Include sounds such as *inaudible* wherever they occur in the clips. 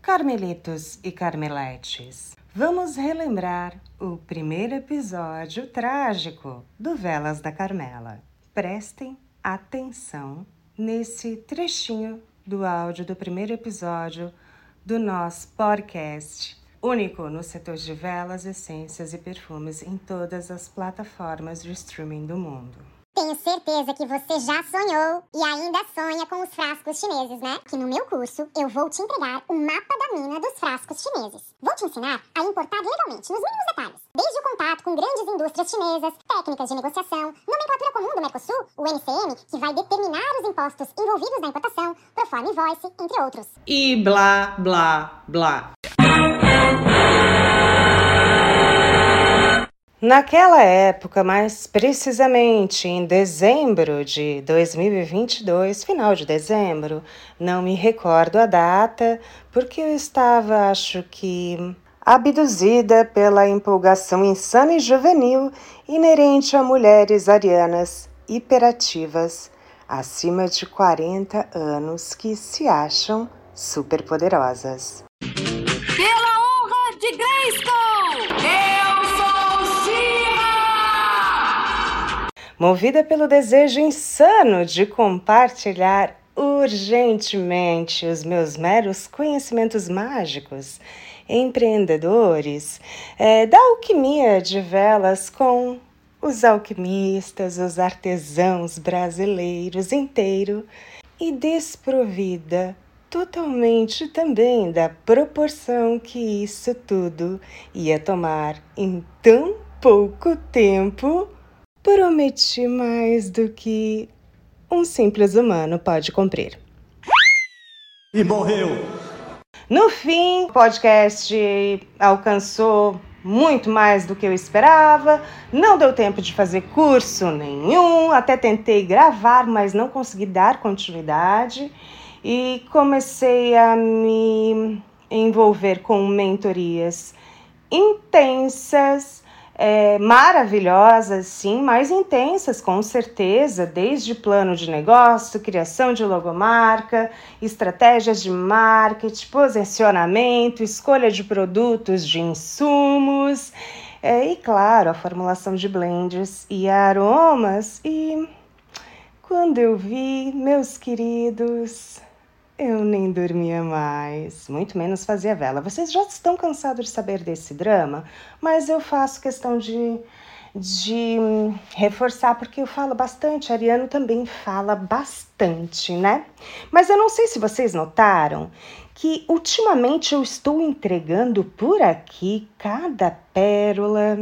Carmelitos e Carmeletes, vamos relembrar o primeiro episódio trágico do Velas da Carmela. Prestem atenção nesse trechinho do áudio do primeiro episódio do nosso podcast, único no setor de velas, essências e perfumes em todas as plataformas de streaming do mundo. Tenho certeza que você já sonhou e ainda sonha com os frascos chineses, né? Que no meu curso eu vou te entregar o mapa da mina dos frascos chineses. Vou te ensinar a importar legalmente, nos mínimos detalhes. Desde o contato com grandes indústrias chinesas, técnicas de negociação, nomenclatura comum do Mercosul, o MCM, que vai determinar os impostos envolvidos na importação, proforma invoice, entre outros. E blá, blá, blá. Naquela época, mais precisamente em dezembro de 2022, final de dezembro, não me recordo a data, porque eu estava, acho que, abduzida pela empolgação insana e juvenil inerente a mulheres arianas hiperativas acima de 40 anos que se acham superpoderosas. Pela honra de Grayskull! Movida pelo desejo insano de compartilhar urgentemente os meus meros conhecimentos mágicos, empreendedores, é, da alquimia de velas com os alquimistas, os artesãos brasileiros inteiro e desprovida totalmente também da proporção que isso tudo ia tomar em tão pouco tempo, prometi mais do que um simples humano pode cumprir. E morreu. No fim, o podcast alcançou muito mais do que eu esperava. Não deu tempo de fazer curso nenhum, até tentei gravar, mas não consegui dar continuidade. E comecei a me envolver com mentorias intensas, é, maravilhosas, sim, mais intensas, com certeza, desde plano de negócio, criação de logomarca, estratégias de marketing, posicionamento, escolha de produtos, de insumos, é, e claro, a formulação de blends e aromas. E quando eu vi, meus queridos, eu nem dormia mais, muito menos fazia vela. Vocês já estão cansados de saber desse drama, mas eu faço questão de, de reforçar, porque eu falo bastante, Ariano também fala bastante, né? Mas eu não sei se vocês notaram que ultimamente eu estou entregando por aqui cada pérola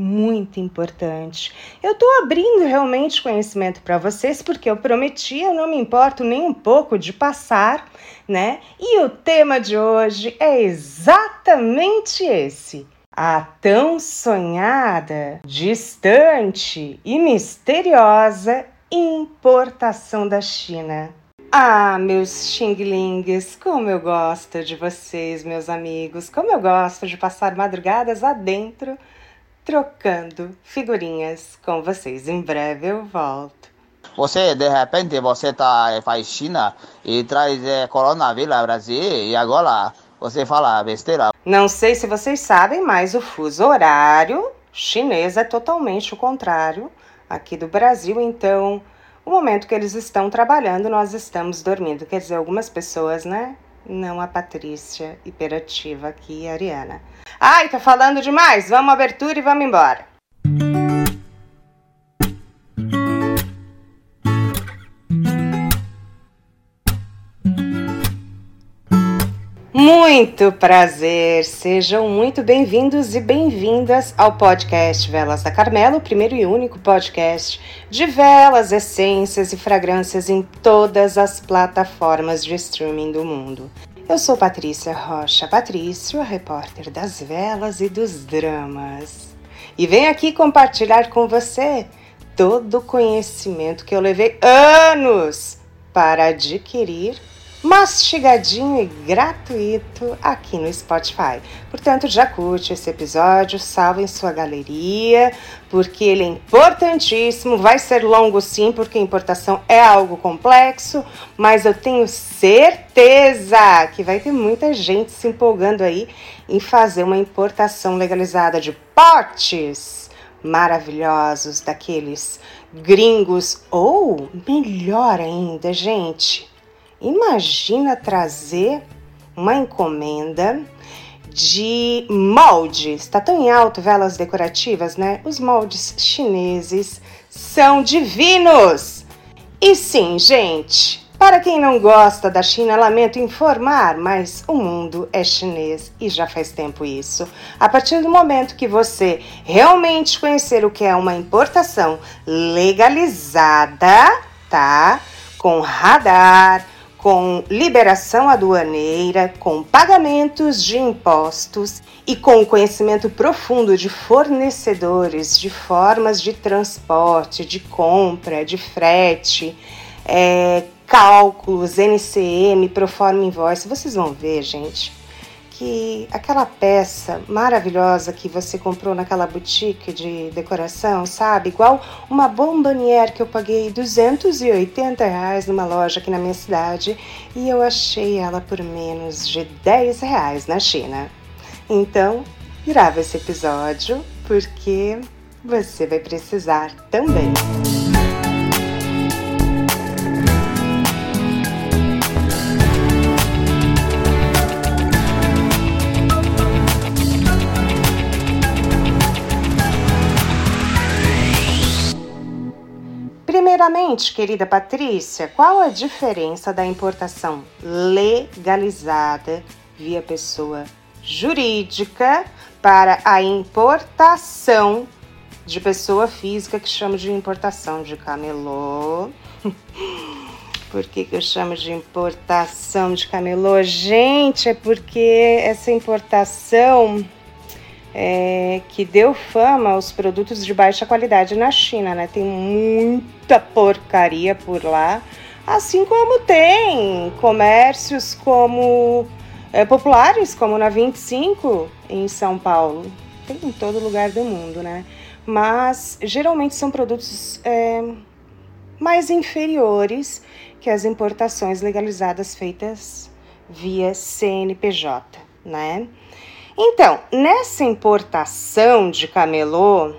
muito importante. Eu estou abrindo realmente conhecimento para vocês porque eu prometi, eu não me importo nem um pouco de passar, né? E o tema de hoje é exatamente esse. A tão sonhada, distante e misteriosa importação da China. Ah, meus xinglings, como eu gosto de vocês, meus amigos, como eu gosto de passar madrugadas adentro trocando figurinhas com vocês. Em breve eu volto. Você, de repente, você tá, faz China e traz é, coronavírus ao Brasil e agora você fala besteira. Não sei se vocês sabem, mas o fuso horário chinês é totalmente o contrário aqui do Brasil. Então, o momento que eles estão trabalhando, nós estamos dormindo. Quer dizer, algumas pessoas, né? Não a Patrícia hiperativa aqui, a Ariana. Ai, tá falando demais. Vamos abertura e vamos embora. Muito prazer, sejam muito bem-vindos e bem-vindas ao podcast Velas da Carmela, o primeiro e único podcast de velas, essências e fragrâncias em todas as plataformas de streaming do mundo. Eu sou Patrícia Rocha Patrício, a repórter das velas e dos dramas. E venho aqui compartilhar com você todo o conhecimento que eu levei anos para adquirir mastigadinho e gratuito aqui no Spotify. Portanto, já curte esse episódio, salve em sua galeria, porque ele é importantíssimo. Vai ser longo sim, porque importação é algo complexo, mas eu tenho certeza que vai ter muita gente se empolgando aí em fazer uma importação legalizada de potes maravilhosos daqueles gringos ou melhor ainda, gente, Imagina trazer uma encomenda de moldes. Está tão em alto velas decorativas, né? Os moldes chineses são divinos. E sim, gente, para quem não gosta da China, lamento informar, mas o mundo é chinês e já faz tempo isso. A partir do momento que você realmente conhecer o que é uma importação legalizada, tá? Com radar, com liberação aduaneira, com pagamentos de impostos e com o conhecimento profundo de fornecedores, de formas de transporte, de compra, de frete, é, cálculos, NCM, Proforma Invoice. Vocês vão ver, gente, que aquela peça maravilhosa que você comprou naquela boutique de decoração, sabe? Igual uma bombonière que eu paguei 280 reais numa loja aqui na minha cidade e eu achei ela por menos de 10 reais na China. Então, grava esse episódio porque você vai precisar também. Primeiramente, querida Patrícia, qual a diferença da importação legalizada via pessoa jurídica para a importação de pessoa física que chamo de importação de camelô? *laughs* Por que, que eu chamo de importação de camelô? Gente, é porque essa importação é, que deu fama aos produtos de baixa qualidade na China, né? Tem muita porcaria por lá, assim como tem comércios como é, populares, como na 25 em São Paulo. Tem em todo lugar do mundo, né? Mas geralmente são produtos é, mais inferiores que as importações legalizadas feitas via CNPJ, né? Então, nessa importação de camelô,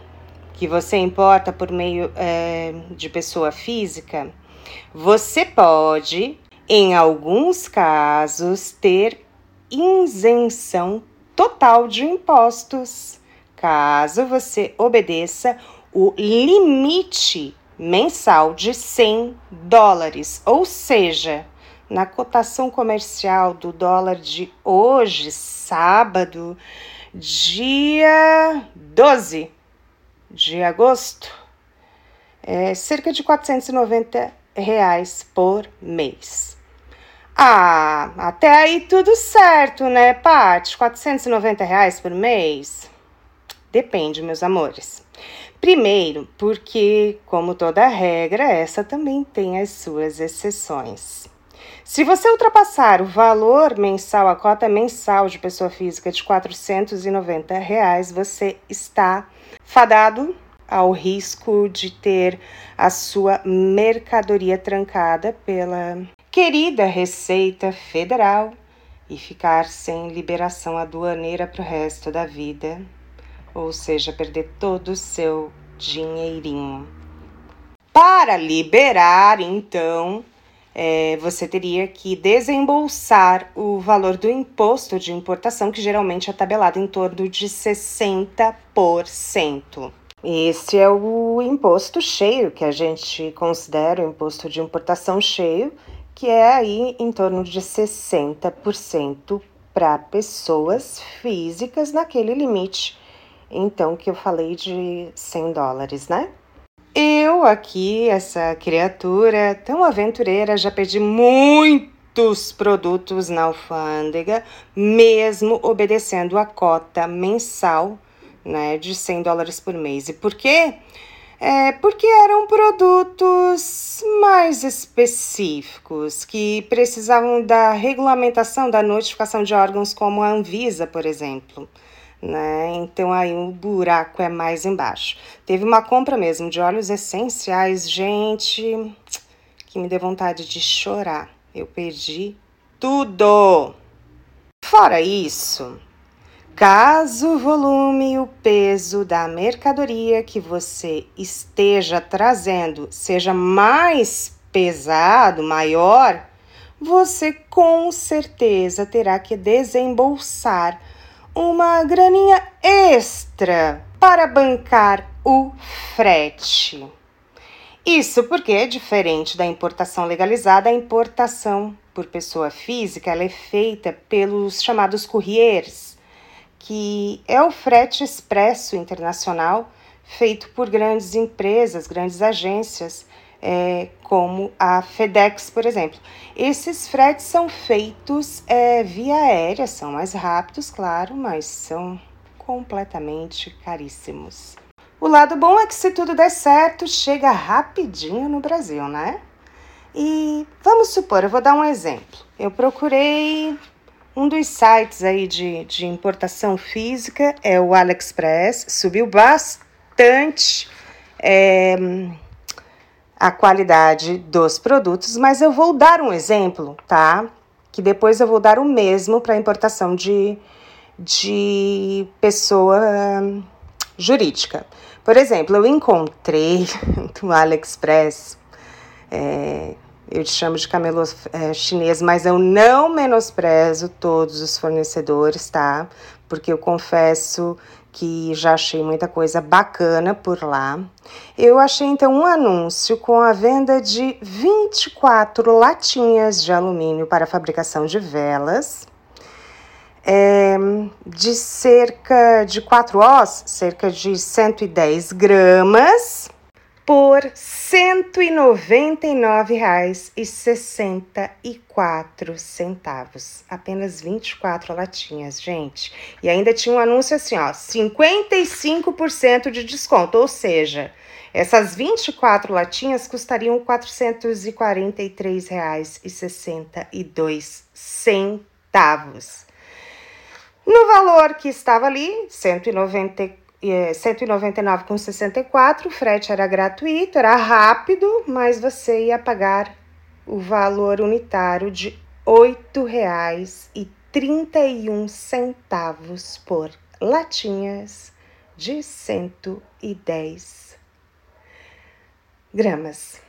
que você importa por meio é, de pessoa física, você pode, em alguns casos, ter isenção total de impostos, caso você obedeça o limite mensal de 100 dólares, ou seja, na cotação comercial do dólar de hoje, sábado, dia 12 de agosto, é cerca de 490 reais por mês. Ah, até aí tudo certo, né, Paty? 490 reais por mês? Depende, meus amores. Primeiro, porque, como toda regra, essa também tem as suas exceções. Se você ultrapassar o valor mensal, a cota mensal de pessoa física de 490 reais, você está fadado ao risco de ter a sua mercadoria trancada pela querida Receita Federal e ficar sem liberação aduaneira para o resto da vida, ou seja, perder todo o seu dinheirinho. Para liberar, então, é, você teria que desembolsar o valor do imposto de importação, que geralmente é tabelado em torno de 60%. Esse é o imposto cheio, que a gente considera o imposto de importação cheio, que é aí em torno de 60% para pessoas físicas naquele limite, então que eu falei de 100 dólares, né? Eu aqui, essa criatura tão aventureira, já perdi muitos produtos na alfândega, mesmo obedecendo a cota mensal né, de 100 dólares por mês. E por quê? é, porque eram produtos mais específicos que precisavam da regulamentação da notificação de órgãos, como a Anvisa, por exemplo. Né? Então aí o buraco é mais embaixo. Teve uma compra mesmo de óleos essenciais, gente, que me deu vontade de chorar. Eu perdi tudo. Fora isso, Caso o volume e o peso da mercadoria que você esteja trazendo seja mais pesado, maior, você com certeza terá que desembolsar uma graninha extra para bancar o frete. Isso porque é diferente da importação legalizada, a importação por pessoa física ela é feita pelos chamados couriers que é o frete expresso internacional feito por grandes empresas, grandes agências, é, como a FedEx, por exemplo. Esses fretes são feitos é, via aérea, são mais rápidos, claro, mas são completamente caríssimos. O lado bom é que, se tudo der certo, chega rapidinho no Brasil, né? E vamos supor, eu vou dar um exemplo. Eu procurei um dos sites aí de, de importação física é o AliExpress, subiu bastante é, a qualidade dos produtos, mas eu vou dar um exemplo, tá? Que depois eu vou dar o mesmo para importação de, de pessoa hum, jurídica. Por exemplo, eu encontrei *laughs* no AliExpress é, eu te chamo de camelô é, chinês, mas eu não menosprezo todos os fornecedores, tá? Porque eu confesso que já achei muita coisa bacana por lá. Eu achei então um anúncio com a venda de 24 latinhas de alumínio para fabricação de velas. É, de cerca de 4 os, cerca de 110 gramas por R$ 199,64. Apenas 24 latinhas, gente. E ainda tinha um anúncio assim, ó, 55% de desconto, ou seja, essas 24 latinhas custariam R$ 443,62. No valor que estava ali, R$ 194 é, 199,64, o frete era gratuito, era rápido, mas você ia pagar o valor unitário de R$ 8,31 por latinhas de 110 gramas.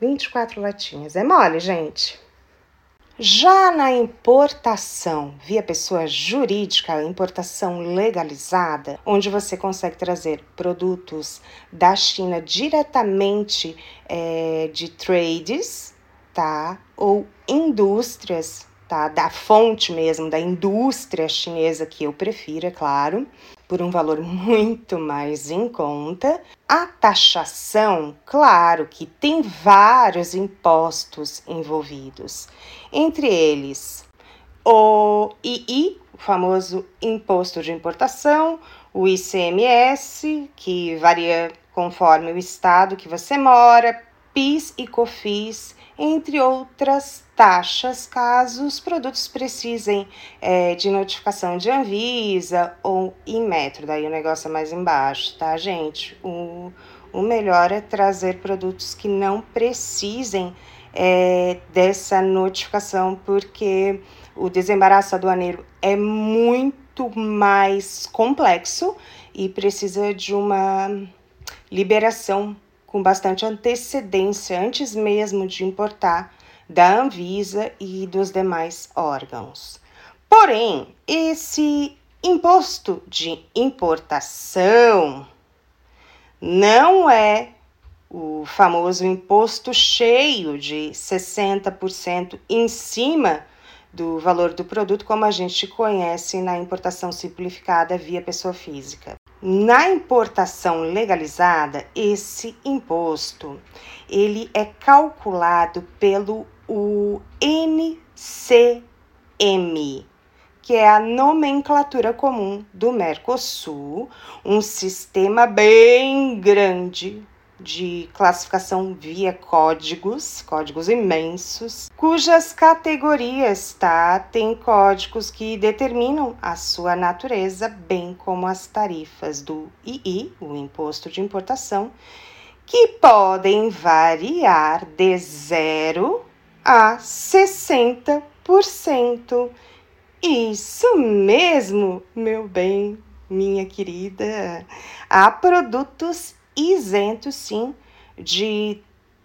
24 latinhas. É mole, gente? Já na importação via pessoa jurídica, importação legalizada, onde você consegue trazer produtos da China diretamente é, de trades, tá? Ou indústrias, tá? Da fonte mesmo, da indústria chinesa que eu prefiro, é claro por um valor muito mais em conta. A taxação, claro que tem vários impostos envolvidos, entre eles o II, o famoso imposto de importação, o ICMS, que varia conforme o estado que você mora, PIS e COFIS, entre outras taxas, caso os produtos precisem é, de notificação de Anvisa ou Inmetro. Daí o negócio é mais embaixo, tá, gente? O, o melhor é trazer produtos que não precisem é, dessa notificação, porque o desembaraço aduaneiro é muito mais complexo e precisa de uma liberação com bastante antecedência, antes mesmo de importar, da Anvisa e dos demais órgãos. Porém, esse imposto de importação não é o famoso imposto cheio de 60% em cima do valor do produto, como a gente conhece na importação simplificada via pessoa física. Na importação legalizada, esse imposto ele é calculado pelo o NCM, que é a nomenclatura comum do Mercosul, um sistema bem grande de classificação via códigos, códigos imensos, cujas categorias, tá, tem códigos que determinam a sua natureza, bem como as tarifas do II, o imposto de importação, que podem variar de 0 a 60%. Isso mesmo, meu bem, minha querida. Há produtos isentos, sim, de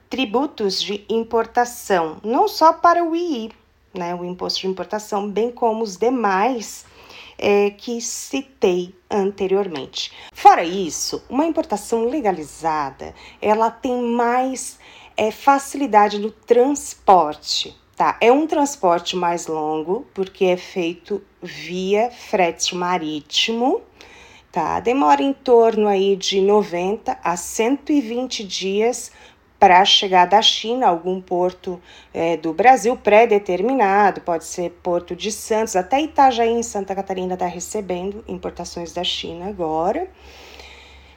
tributos de importação, não só para o II, né, o imposto de importação, bem como os demais é, que citei anteriormente. Fora isso, uma importação legalizada, ela tem mais é, facilidade no transporte. Tá, é um transporte mais longo, porque é feito via frete marítimo, tá? Demora em torno aí de 90 a 120 dias para chegar da China, algum porto é, do Brasil pré-determinado, pode ser Porto de Santos, até Itajaí, em Santa Catarina, está recebendo importações da China agora.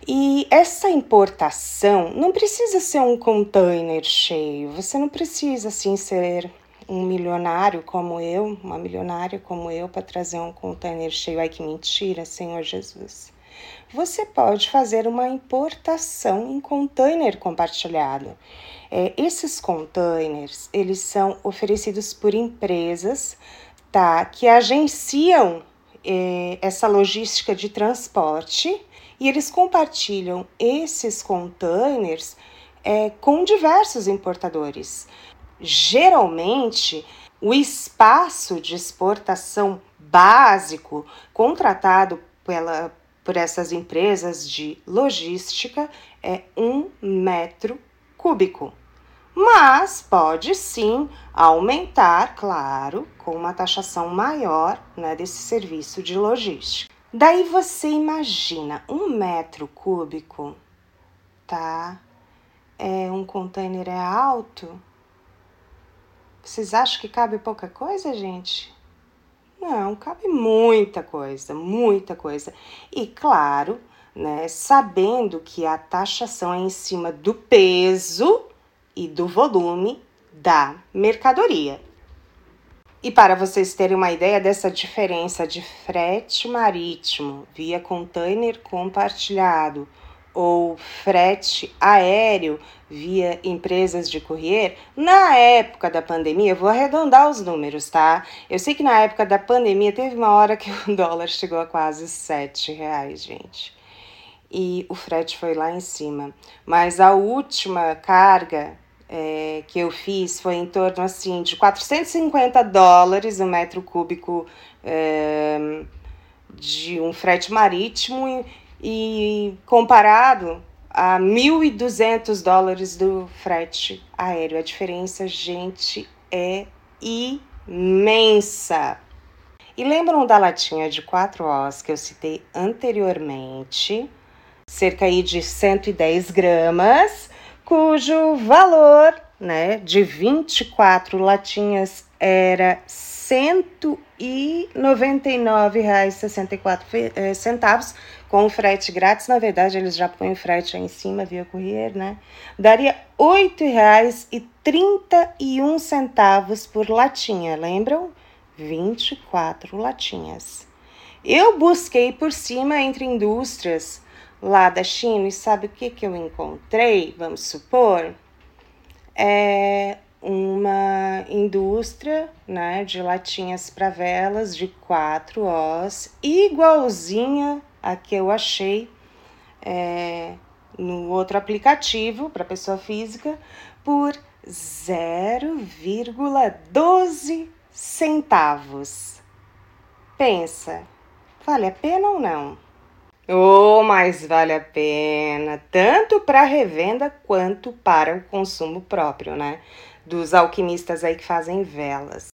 E essa importação não precisa ser um container cheio, você não precisa assim ser um milionário como eu, uma milionária como eu, para trazer um container cheio. Ai, que mentira, Senhor Jesus. Você pode fazer uma importação em container compartilhado. É, esses containers, eles são oferecidos por empresas, tá, que agenciam é, essa logística de transporte e eles compartilham esses containers é, com diversos importadores. Geralmente, o espaço de exportação básico contratado pela, por essas empresas de logística é um metro cúbico. Mas pode sim aumentar, claro, com uma taxação maior né, desse serviço de logística. Daí você imagina um metro cúbico, tá? É um container é alto, vocês acham que cabe pouca coisa, gente? Não, cabe muita coisa, muita coisa. E claro, né, sabendo que a taxação é em cima do peso e do volume da mercadoria. E para vocês terem uma ideia dessa diferença de frete marítimo via container compartilhado ou frete aéreo via empresas de courier, na época da pandemia, vou arredondar os números, tá? Eu sei que na época da pandemia teve uma hora que *laughs* o dólar chegou a quase sete reais, gente. E o frete foi lá em cima. Mas a última carga é, que eu fiz foi em torno assim de 450 dólares o metro cúbico é, de um frete marítimo e comparado a 1.200 dólares do frete aéreo. A diferença, gente, é imensa. E lembram da latinha de 4 os que eu citei anteriormente? Cerca aí de 110 gramas, cujo valor né, de 24 latinhas era R$ 199,64 com frete grátis, na verdade eles já põem o frete aí em cima via courier, né? Daria R$ 8,31 por latinha, lembram? 24 latinhas. Eu busquei por cima entre indústrias lá da China e sabe o que, que eu encontrei? Vamos supor, é uma indústria né, de latinhas para velas de 4 os, igualzinha a que eu achei é, no outro aplicativo para pessoa física por 0,12 centavos. Pensa, vale a pena ou não? Oh, mas vale a pena, tanto para revenda quanto para o consumo próprio, né? Dos alquimistas aí que fazem velas.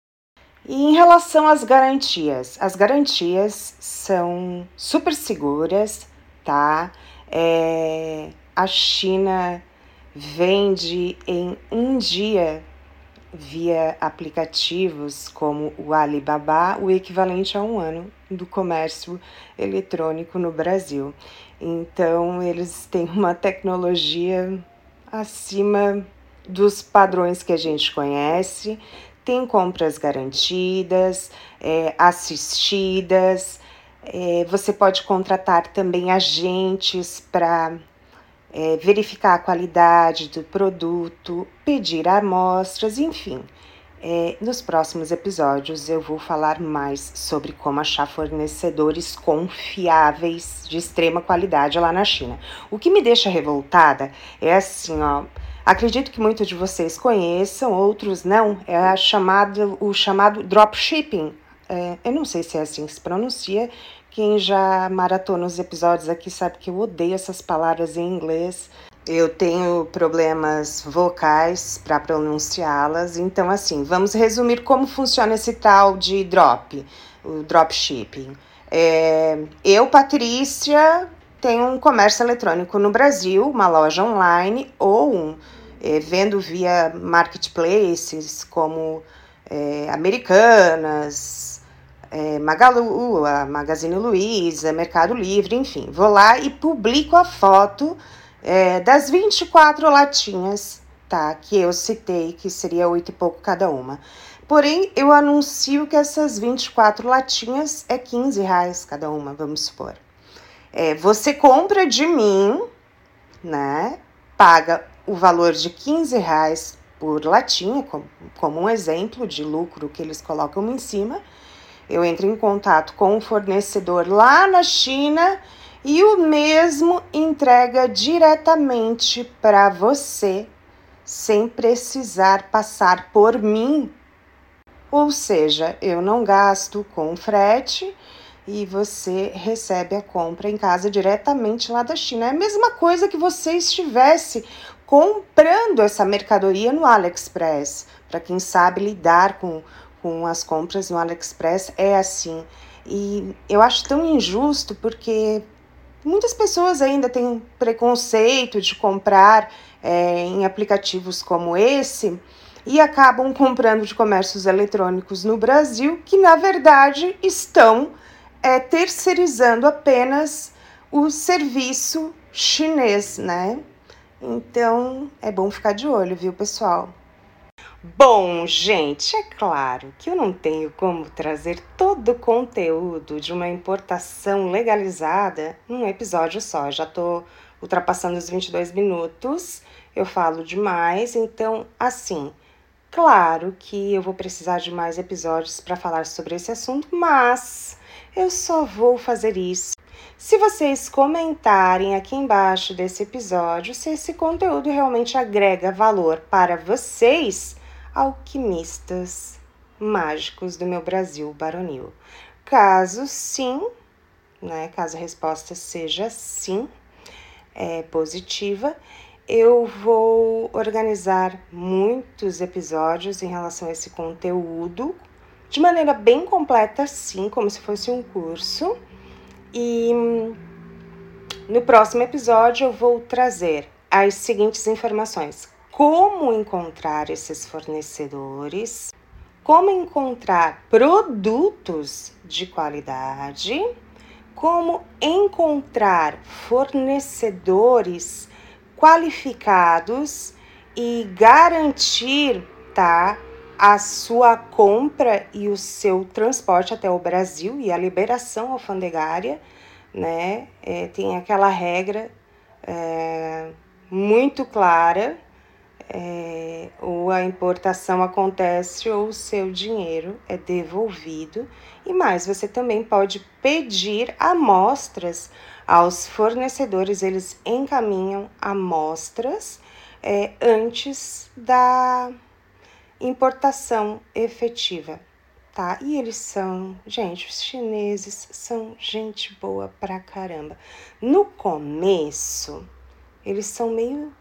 E em relação às garantias, as garantias são super seguras, tá? É, a China vende em um dia via aplicativos como o Alibaba o equivalente a um ano do comércio eletrônico no Brasil. Então, eles têm uma tecnologia acima dos padrões que a gente conhece, tem compras garantidas, é, assistidas. É, você pode contratar também agentes para é, verificar a qualidade do produto, pedir amostras, enfim. É, nos próximos episódios eu vou falar mais sobre como achar fornecedores confiáveis de extrema qualidade lá na China. O que me deixa revoltada é assim, ó. Acredito que muitos de vocês conheçam, outros não. É a chamada, o chamado dropshipping. É, eu não sei se é assim que se pronuncia. Quem já maratona os episódios aqui sabe que eu odeio essas palavras em inglês. Eu tenho problemas vocais para pronunciá-las, então assim, vamos resumir como funciona esse tal de drop, o dropshipping. É, eu, Patrícia, tenho um comércio eletrônico no Brasil, uma loja online ou um, é, vendo via marketplaces como é, Americanas, é, Magalu, a Magazine Luiza, Mercado Livre, enfim. Vou lá e publico a foto é, das 24 latinhas, tá? Que eu citei, que seria oito e pouco cada uma. Porém, eu anuncio que essas 24 latinhas é 15 reais cada uma, vamos supor. É, você compra de mim, né? Paga o valor de 15 reais por latinha, como, como um exemplo de lucro que eles colocam em cima. Eu entro em contato com o fornecedor lá na China e o mesmo entrega diretamente para você, sem precisar passar por mim. Ou seja, eu não gasto com frete e você recebe a compra em casa diretamente lá da China. É a mesma coisa que você estivesse comprando essa mercadoria no AliExpress. Para quem sabe lidar com, com as compras no AliExpress, é assim. E eu acho tão injusto porque Muitas pessoas ainda têm preconceito de comprar é, em aplicativos como esse e acabam comprando de comércios eletrônicos no Brasil que, na verdade, estão é, terceirizando apenas o serviço chinês, né? Então é bom ficar de olho, viu, pessoal? Bom, gente, é claro que eu não tenho como trazer todo o conteúdo de uma importação legalizada num episódio só. Já tô ultrapassando os 22 minutos, eu falo demais, então, assim, claro que eu vou precisar de mais episódios para falar sobre esse assunto, mas eu só vou fazer isso se vocês comentarem aqui embaixo desse episódio se esse conteúdo realmente agrega valor para vocês alquimistas mágicos do meu Brasil baronil? Caso sim, né, caso a resposta seja sim, é positiva, eu vou organizar muitos episódios em relação a esse conteúdo de maneira bem completa, sim, como se fosse um curso. E no próximo episódio eu vou trazer as seguintes informações: como encontrar esses fornecedores, como encontrar produtos de qualidade, como encontrar fornecedores qualificados e garantir, tá, a sua compra e o seu transporte até o Brasil e a liberação alfandegária, né? É, tem aquela regra é, muito clara é, ou a importação acontece ou o seu dinheiro é devolvido. E mais, você também pode pedir amostras aos fornecedores, eles encaminham amostras é, antes da importação efetiva, tá? E eles são, gente, os chineses são gente boa pra caramba. No começo, eles são meio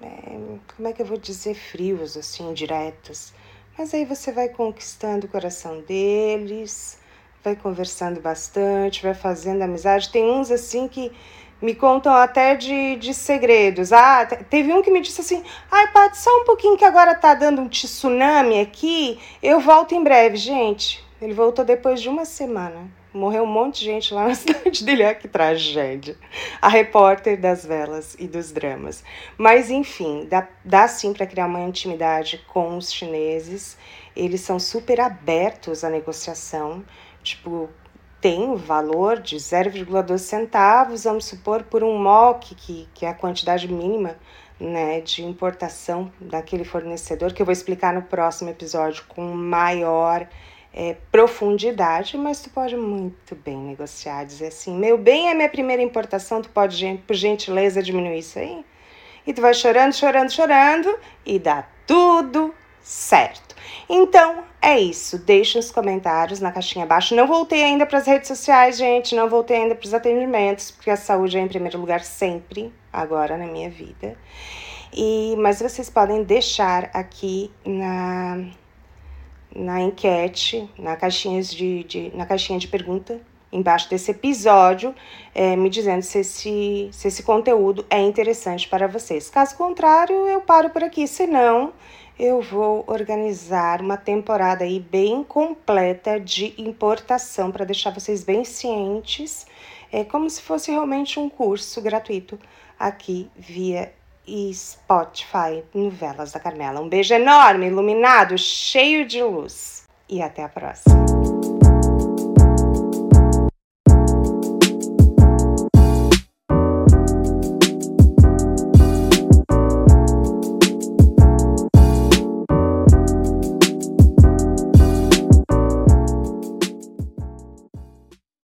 é, como é que eu vou dizer, frios, assim, diretos. Mas aí você vai conquistando o coração deles, vai conversando bastante, vai fazendo amizade. Tem uns assim que me contam até de, de segredos. Ah, teve um que me disse assim: ai, Paty, só um pouquinho que agora tá dando um tsunami aqui, eu volto em breve. Gente, Ele voltou depois de uma semana. Morreu um monte de gente lá na *laughs* cidade dele. Olha que tragédia. A repórter das velas e dos dramas. Mas, enfim, dá, dá sim para criar uma intimidade com os chineses. Eles são super abertos à negociação. Tipo, tem valor de 0,2 centavos, vamos supor, por um MOC, que, que é a quantidade mínima né, de importação daquele fornecedor, que eu vou explicar no próximo episódio com maior é, profundidade, mas tu pode muito bem negociar, dizer assim, meu bem é minha primeira importação, tu pode, por gentileza, diminuir isso aí? E tu vai chorando, chorando, chorando e dá tudo certo. Então é isso. Deixe os comentários na caixinha abaixo. Não voltei ainda para as redes sociais, gente. Não voltei ainda para os atendimentos, porque a saúde é em primeiro lugar sempre, agora na minha vida. E, mas vocês podem deixar aqui na, na enquete, na caixinha de, de, na caixinha de pergunta, embaixo desse episódio, é, me dizendo se esse, se esse conteúdo é interessante para vocês. Caso contrário, eu paro por aqui. Se não, eu vou organizar uma temporada aí bem completa de importação para deixar vocês bem cientes, é como se fosse realmente um curso gratuito aqui via Spotify Novelas da Carmela. Um beijo enorme, iluminado, cheio de luz e até a próxima.